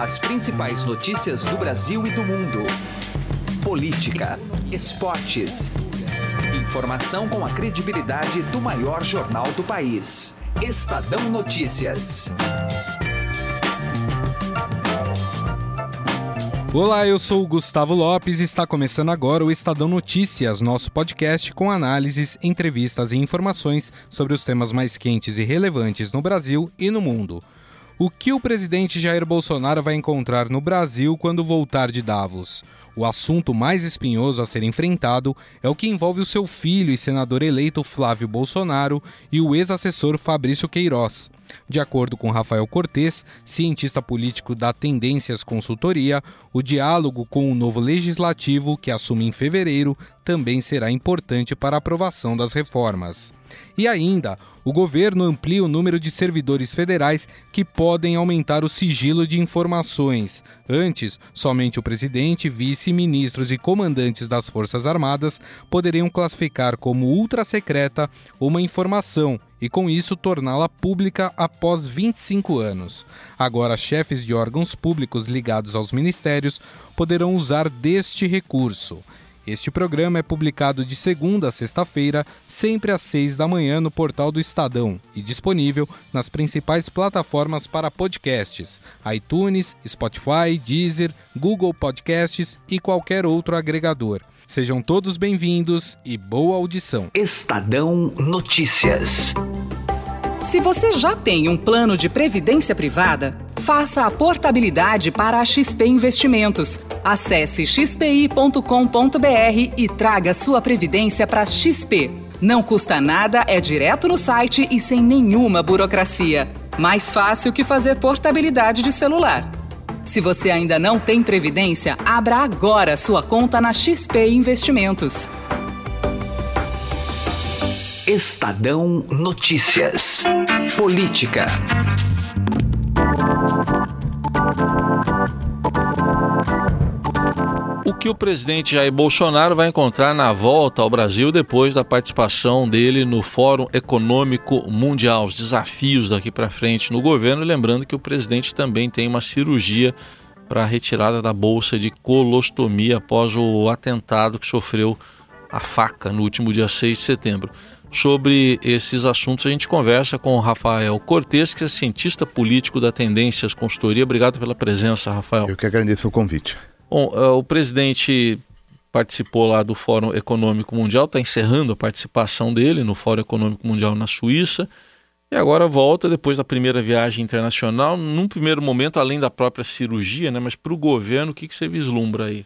As principais notícias do Brasil e do mundo. Política, esportes. Informação com a credibilidade do maior jornal do país. Estadão Notícias. Olá, eu sou o Gustavo Lopes e está começando agora o Estadão Notícias, nosso podcast com análises, entrevistas e informações sobre os temas mais quentes e relevantes no Brasil e no mundo. O que o presidente Jair Bolsonaro vai encontrar no Brasil quando voltar de Davos? O assunto mais espinhoso a ser enfrentado é o que envolve o seu filho e senador eleito Flávio Bolsonaro e o ex-assessor Fabrício Queiroz. De acordo com Rafael Cortes, cientista político da Tendências Consultoria, o diálogo com o novo legislativo, que assume em fevereiro, também será importante para a aprovação das reformas. E ainda, o governo amplia o número de servidores federais que podem aumentar o sigilo de informações. Antes, somente o presidente, vice-ministros e comandantes das Forças Armadas poderiam classificar como ultra secreta uma informação e, com isso, torná-la pública após 25 anos. Agora, chefes de órgãos públicos ligados aos ministérios poderão usar deste recurso. Este programa é publicado de segunda a sexta-feira, sempre às seis da manhã no portal do Estadão e disponível nas principais plataformas para podcasts: iTunes, Spotify, Deezer, Google Podcasts e qualquer outro agregador. Sejam todos bem-vindos e boa audição. Estadão Notícias. Se você já tem um plano de previdência privada, faça a portabilidade para a XP Investimentos. Acesse xpi.com.br e traga sua previdência para XP. Não custa nada, é direto no site e sem nenhuma burocracia. Mais fácil que fazer portabilidade de celular. Se você ainda não tem previdência, abra agora sua conta na XP Investimentos. Estadão Notícias. Política. Que o presidente Jair Bolsonaro vai encontrar na volta ao Brasil depois da participação dele no Fórum Econômico Mundial, os desafios daqui para frente no governo, lembrando que o presidente também tem uma cirurgia para a retirada da bolsa de colostomia após o atentado que sofreu a faca no último dia 6 de setembro. Sobre esses assuntos, a gente conversa com o Rafael Cortes, que é cientista político da Tendências Consultoria. Obrigado pela presença, Rafael. Eu que agradeço o convite. Bom, uh, o presidente participou lá do Fórum Econômico Mundial, está encerrando a participação dele no Fórum Econômico Mundial na Suíça. E agora volta depois da primeira viagem internacional. Num primeiro momento, além da própria cirurgia, né, mas para o governo, o que, que você vislumbra aí?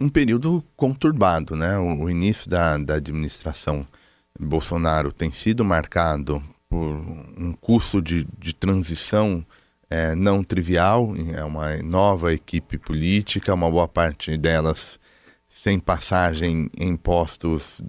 Um período conturbado, né? O, o início da, da administração Bolsonaro tem sido marcado por um curso de, de transição é, não trivial, é uma nova equipe política, uma boa parte delas sem passagem em postos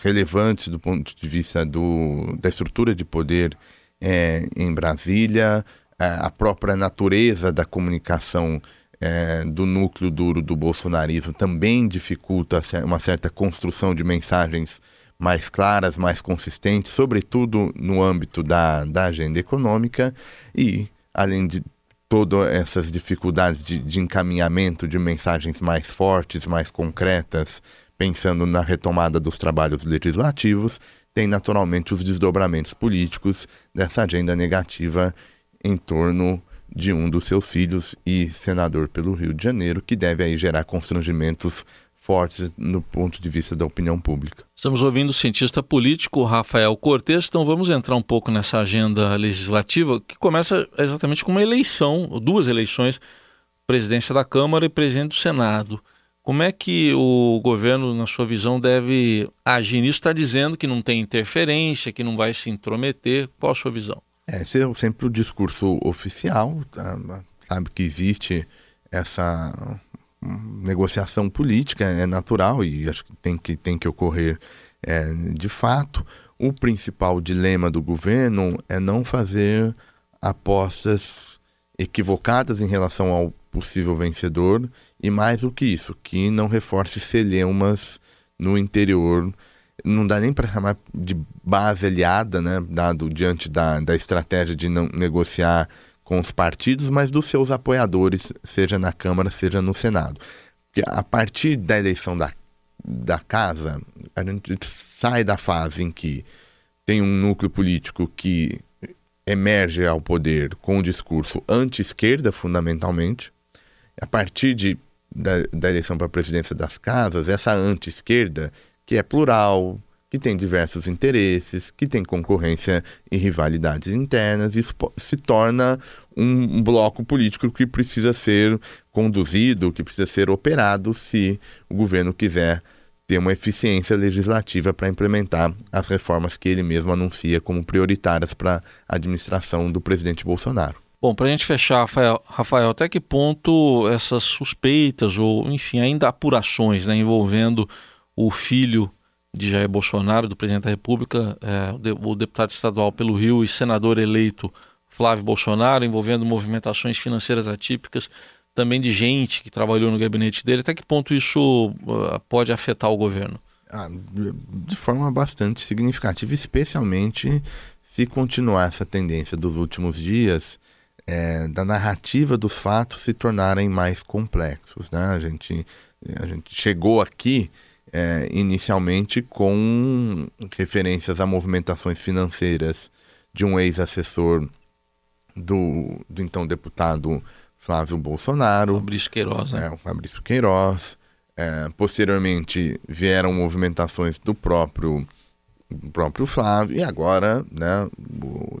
relevantes do ponto de vista do, da estrutura de poder é, em Brasília, a própria natureza da comunicação é, do núcleo duro do bolsonarismo também dificulta uma certa construção de mensagens mais claras, mais consistentes, sobretudo no âmbito da, da agenda econômica. E, além de todas essas dificuldades de, de encaminhamento de mensagens mais fortes, mais concretas, pensando na retomada dos trabalhos legislativos, tem naturalmente os desdobramentos políticos dessa agenda negativa em torno de um dos seus filhos e senador pelo Rio de Janeiro, que deve aí gerar constrangimentos fortes no ponto de vista da opinião pública. Estamos ouvindo o cientista político Rafael Cortes, então vamos entrar um pouco nessa agenda legislativa que começa exatamente com uma eleição, duas eleições, presidência da Câmara e presidente do Senado. Como é que o governo, na sua visão, deve agir nisso? Está dizendo que não tem interferência, que não vai se intrometer. Qual a sua visão? É, esse é sempre o discurso oficial, tá? sabe que existe essa negociação política é natural e acho que tem que, tem que ocorrer é, de fato. O principal dilema do governo é não fazer apostas equivocadas em relação ao possível vencedor e mais do que isso, que não reforce celeumas no interior. Não dá nem para chamar de base aliada, né, dado diante da, da estratégia de não negociar com os partidos, mas dos seus apoiadores, seja na Câmara, seja no Senado. Porque a partir da eleição da, da casa, a gente sai da fase em que tem um núcleo político que emerge ao poder com um discurso anti-esquerda, fundamentalmente. A partir de, da, da eleição para a presidência das casas, essa anti-esquerda, que é plural, que tem diversos interesses, que tem concorrência e rivalidades internas, isso se torna um bloco político que precisa ser conduzido, que precisa ser operado se o governo quiser ter uma eficiência legislativa para implementar as reformas que ele mesmo anuncia como prioritárias para a administração do presidente Bolsonaro. Bom, para a gente fechar, Rafael, Rafael, até que ponto essas suspeitas ou, enfim, ainda apurações né, envolvendo o filho de Jair Bolsonaro, do presidente da República, é, o deputado estadual pelo Rio e senador eleito Flávio Bolsonaro, envolvendo movimentações financeiras atípicas, também de gente que trabalhou no gabinete dele. Até que ponto isso uh, pode afetar o governo? Ah, de forma bastante significativa, especialmente se continuar essa tendência dos últimos dias é, da narrativa dos fatos se tornarem mais complexos. Né? A, gente, a gente chegou aqui é, inicialmente com referências a movimentações financeiras de um ex-assessor do, do então deputado Flávio Bolsonaro. Fabrício Queiroz, né? É, o Fabrício Queiroz. É, posteriormente vieram movimentações do próprio, do próprio Flávio e agora, né, o,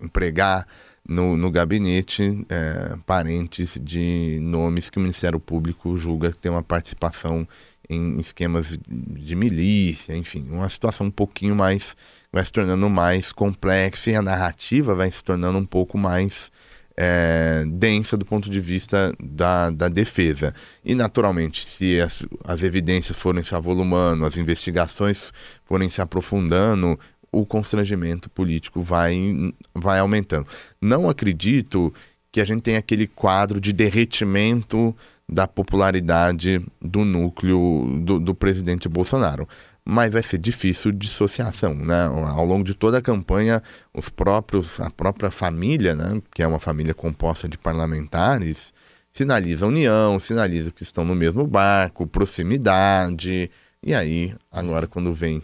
empregar no, no gabinete é, parentes de nomes que o Ministério Público julga que tem uma participação em esquemas de milícia, enfim, uma situação um pouquinho mais vai se tornando mais complexa e a narrativa vai se tornando um pouco mais é, densa do ponto de vista da, da defesa. E, naturalmente, se as, as evidências forem se avolumando, as investigações forem se aprofundando, o constrangimento político vai, vai aumentando. Não acredito que a gente tenha aquele quadro de derretimento da popularidade do núcleo do, do presidente Bolsonaro mas vai ser difícil dissociação, né? Ao longo de toda a campanha, os próprios, a própria família, né, que é uma família composta de parlamentares, sinaliza união, sinaliza que estão no mesmo barco, proximidade. E aí, agora quando vem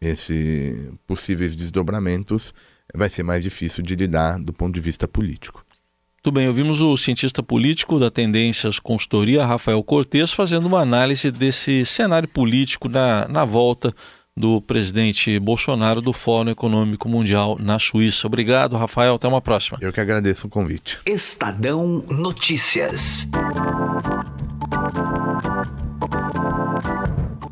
esses possíveis desdobramentos, vai ser mais difícil de lidar do ponto de vista político. Tudo bem, ouvimos o cientista político da Tendências Consultoria, Rafael Cortes, fazendo uma análise desse cenário político na, na volta do presidente Bolsonaro do Fórum Econômico Mundial na Suíça. Obrigado, Rafael. Até uma próxima. Eu que agradeço o convite. Estadão Notícias.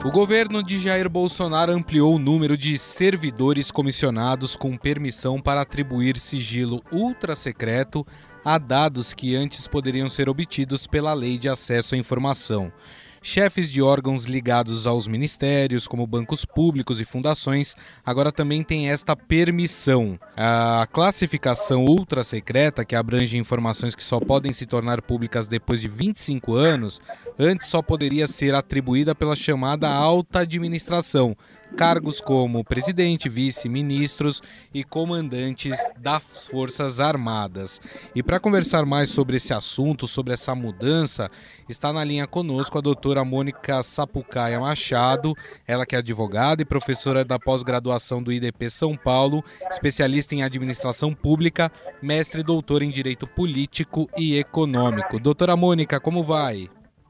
O governo de Jair Bolsonaro ampliou o número de servidores comissionados com permissão para atribuir sigilo ultra secreto a dados que antes poderiam ser obtidos pela Lei de Acesso à Informação. Chefes de órgãos ligados aos ministérios, como bancos públicos e fundações, agora também têm esta permissão. A classificação ultra secreta, que abrange informações que só podem se tornar públicas depois de 25 anos, antes só poderia ser atribuída pela chamada alta administração, cargos como presidente, vice-ministros e comandantes das Forças Armadas. E para conversar mais sobre esse assunto, sobre essa mudança, está na linha conosco a doutora Mônica Sapucaia Machado, ela que é advogada e professora da pós-graduação do IDP São Paulo, especialista em administração pública, mestre e doutora em direito político e econômico. Doutora Mônica, como vai?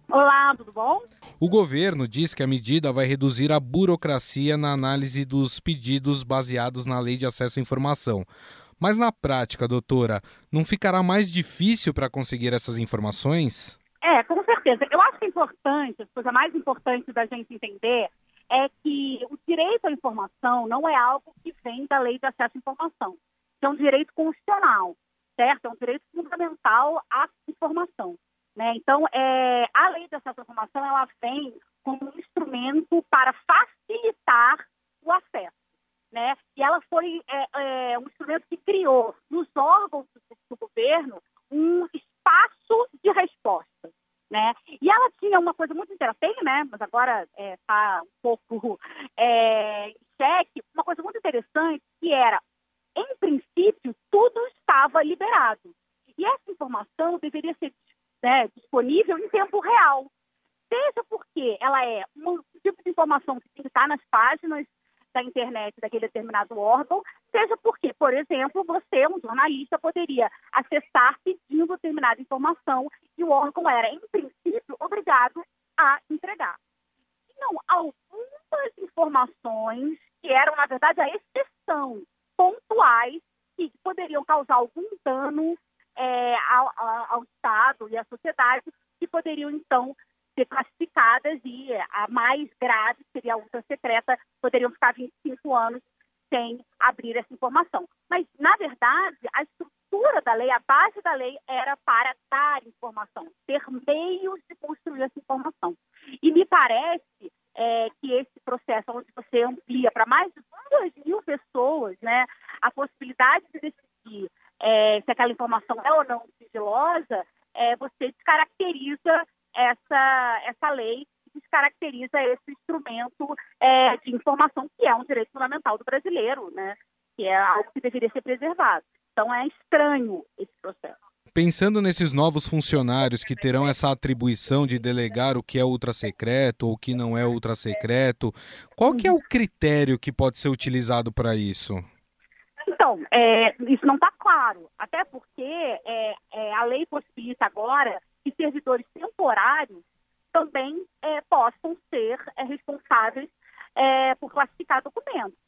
Olá, tudo bom? O governo diz que a medida vai reduzir a burocracia na análise dos pedidos baseados na Lei de Acesso à Informação. Mas na prática, doutora, não ficará mais difícil para conseguir essas informações? É, com certeza. Eu acho que é importante, a coisa mais importante da gente entender é que o direito à informação não é algo que vem da Lei de Acesso à Informação. É um direito constitucional, certo? É um direito fundamental à informação. Né? Então, é, a lei de acesso à informação ela vem como um instrumento para facilitar o acesso. Né? E ela foi é, é, um instrumento que criou nos órgãos do, do governo um espaço de resposta. Né? E ela tinha uma coisa muito interessante, né? mas agora está é, um pouco é, em xeque, uma coisa muito interessante que era, em princípio, tudo estava liberado. informação deveria ser né, disponível em tempo real. Seja porque ela é um tipo de informação que está nas páginas da internet daquele determinado órgão, seja porque, por exemplo, você, um jornalista, poderia acessar pedindo determinada informação e o órgão era, em princípio, obrigado a entregar. Não, algumas informações que eram, na verdade, a exceção, pontuais, que poderiam causar algum dano é, ao, ao Estado e à sociedade, que poderiam, então, ser classificadas e a mais grave, seria a ultra secreta, poderiam ficar 25 anos sem abrir essa informação. Mas, na verdade, a estrutura da lei, a base da lei era para dar informação, ter meios de construir essa informação. E me parece é, que esse processo, onde você amplia para mais de 2 mil pessoas né, a possibilidade de decidir é, se aquela informação é ou não sigilosa, é, você descaracteriza essa, essa lei descaracteriza esse instrumento é, de informação que é um direito fundamental do brasileiro, né? que é algo que deveria ser preservado. Então é estranho esse processo. Pensando nesses novos funcionários que terão essa atribuição de delegar o que é ultrasecreto ou o que não é ultrasecreto, qual que é o critério que pode ser utilizado para isso? Então, é, isso não está claro, até porque é, é, a lei possibilita agora que servidores temporários também é, possam ser é, responsáveis é, por classificar documentos.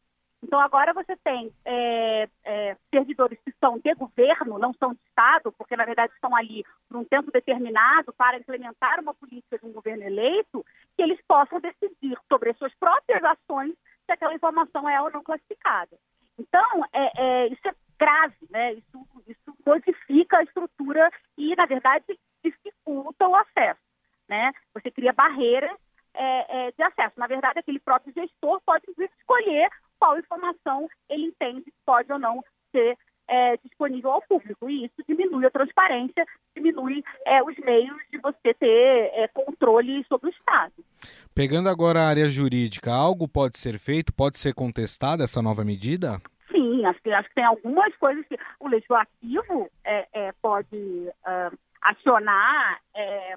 Então, agora você tem é, é, servidores que são de governo, não são de Estado, porque, na verdade, estão ali por um tempo determinado para implementar uma política de um governo eleito, que eles possam decidir sobre as suas próprias ações se aquela informação é ou não classificada. Então, é, é, isso é grave, né? Isso, isso modifica a estrutura e, na verdade, dificulta o acesso. Né? Você cria barreiras é, é, de acesso. Na verdade, aquele próprio gestor pode escolher qual informação ele entende que pode ou não ser é, disponível ao público. E isso diminui a transparência, diminui é, os meios de você ter é, controle sobre o Estado. Pegando agora a área jurídica, algo pode ser feito, pode ser contestada essa nova medida? Sim, acho que, acho que tem algumas coisas que o legislativo é, é, pode uh, acionar é,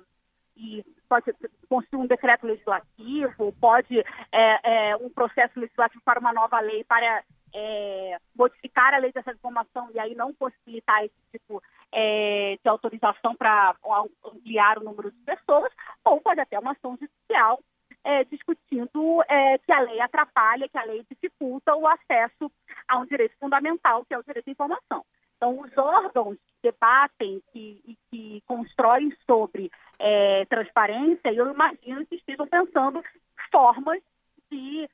e pode construir um decreto legislativo, pode é, é, um processo legislativo para uma nova lei para é, modificar a lei dessa informação e aí não possibilitar esse tipo é, de autorização para ampliar o número de pessoas, ou pode até uma ação judicial é, discutindo é, que a lei atrapalha, que a lei dificulta o acesso a um direito fundamental, que é o direito à informação. Então, os órgãos que debatem e que, que constroem sobre é, transparência, eu imagino que estejam pensando formas de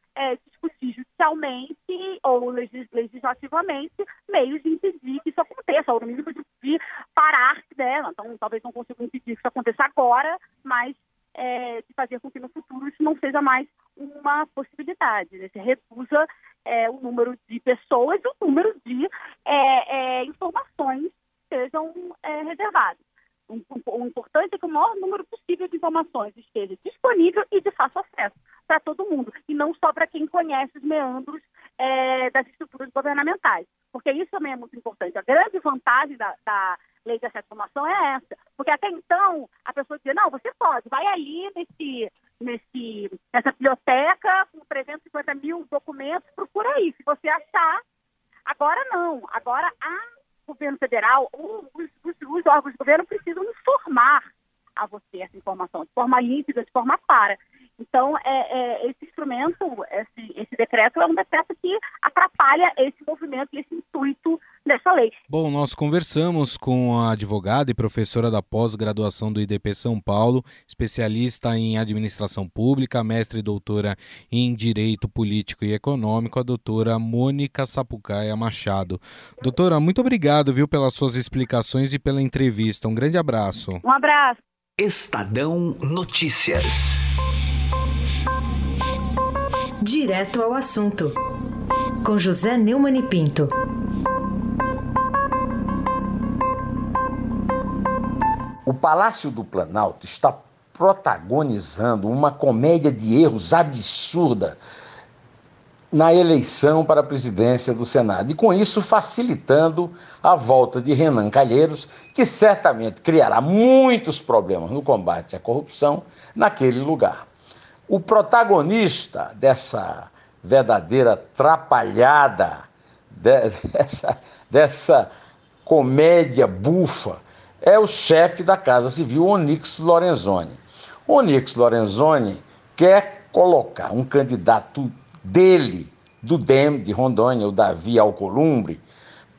judicialmente ou legislativamente meios de impedir que isso aconteça, ou no mínimo de, parar dela. Então, talvez não consigam impedir que isso aconteça agora, mas é, de fazer com que no futuro isso não seja mais uma possibilidade. Né? Se reduza é, o número de pessoas e o número de é, é informações sejam é, reservadas. O, importante é que o maior número possível de informações esteja disponível e de fácil para todo mundo, e não só para quem conhece os meandros é, das estruturas governamentais. Porque isso também é muito importante. A grande vantagem da, da lei de acesso à informação é essa. Porque até então, a pessoa dizia, não, você pode, vai ali nesse, nesse, nessa biblioteca com 350 mil documentos, procura aí. Se você achar, agora não. Agora a governo federal, os, os, os órgãos de governo precisam informar a você essa informação, de forma límpida, de forma clara. Então, é, é, esse instrumento, esse, esse, decreto é um decreto que atrapalha esse movimento e esse intuito dessa lei. Bom, nós conversamos com a advogada e professora da pós-graduação do IDP São Paulo, especialista em administração pública, mestre e doutora em Direito Político e Econômico, a doutora Mônica Sapucaia Machado. Doutora, muito obrigado, viu, pelas suas explicações e pela entrevista. Um grande abraço. Um abraço. Estadão Notícias. Direto ao assunto, com José Neumann e Pinto. O Palácio do Planalto está protagonizando uma comédia de erros absurda na eleição para a presidência do Senado. E com isso facilitando a volta de Renan Calheiros, que certamente criará muitos problemas no combate à corrupção naquele lugar. O protagonista dessa verdadeira trapalhada, dessa, dessa comédia bufa, é o chefe da Casa Civil, Onyx Lorenzoni. Onyx Lorenzoni quer colocar um candidato dele, do DEM de Rondônia, o Davi Alcolumbre,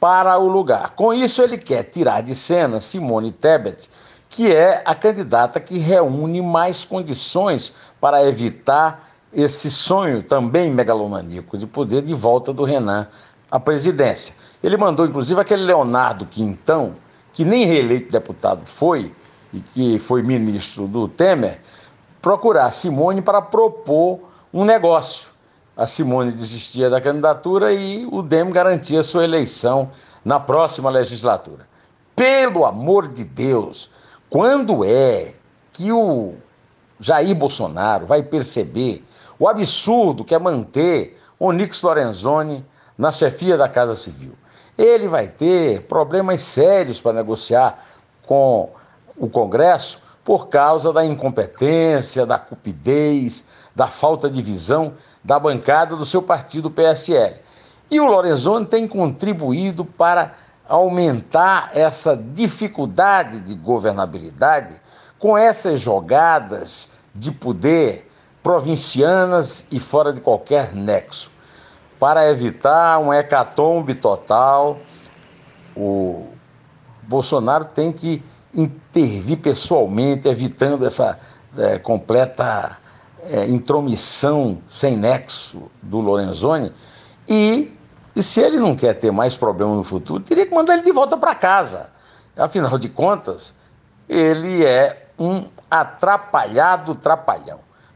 para o lugar. Com isso, ele quer tirar de cena Simone Tebet, que é a candidata que reúne mais condições para evitar esse sonho também megalomaníaco de poder de volta do Renan à presidência. Ele mandou, inclusive, aquele Leonardo Quintão, que nem reeleito deputado foi, e que foi ministro do Temer, procurar Simone para propor um negócio. A Simone desistia da candidatura e o DEM garantia sua eleição na próxima legislatura. Pelo amor de Deus, quando é que o Jair Bolsonaro vai perceber o absurdo que é manter Onix Lorenzoni na chefia da Casa Civil? Ele vai ter problemas sérios para negociar com o Congresso por causa da incompetência, da cupidez, da falta de visão da bancada do seu partido PSL. E o Lorenzoni tem contribuído para aumentar essa dificuldade de governabilidade com essas jogadas de poder provincianas e fora de qualquer nexo. Para evitar um hecatombe total, o Bolsonaro tem que intervir pessoalmente, evitando essa é, completa é, intromissão sem nexo do Lorenzoni. E, e se ele não quer ter mais problema no futuro, teria que mandar ele de volta para casa. Afinal de contas, ele é um atrapalhado trapalhão.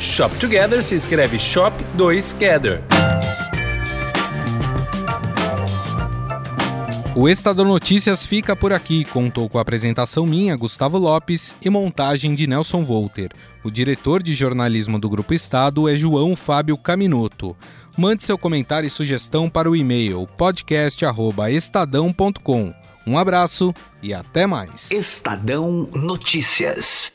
Shop Together se escreve Shop 2 Gather. O Estado Notícias fica por aqui. Contou com a apresentação minha, Gustavo Lopes, e montagem de Nelson Volter. O diretor de jornalismo do Grupo Estado é João Fábio Caminoto. Mande seu comentário e sugestão para o e-mail podcast@estadão.com. Um abraço e até mais. Estadão Notícias.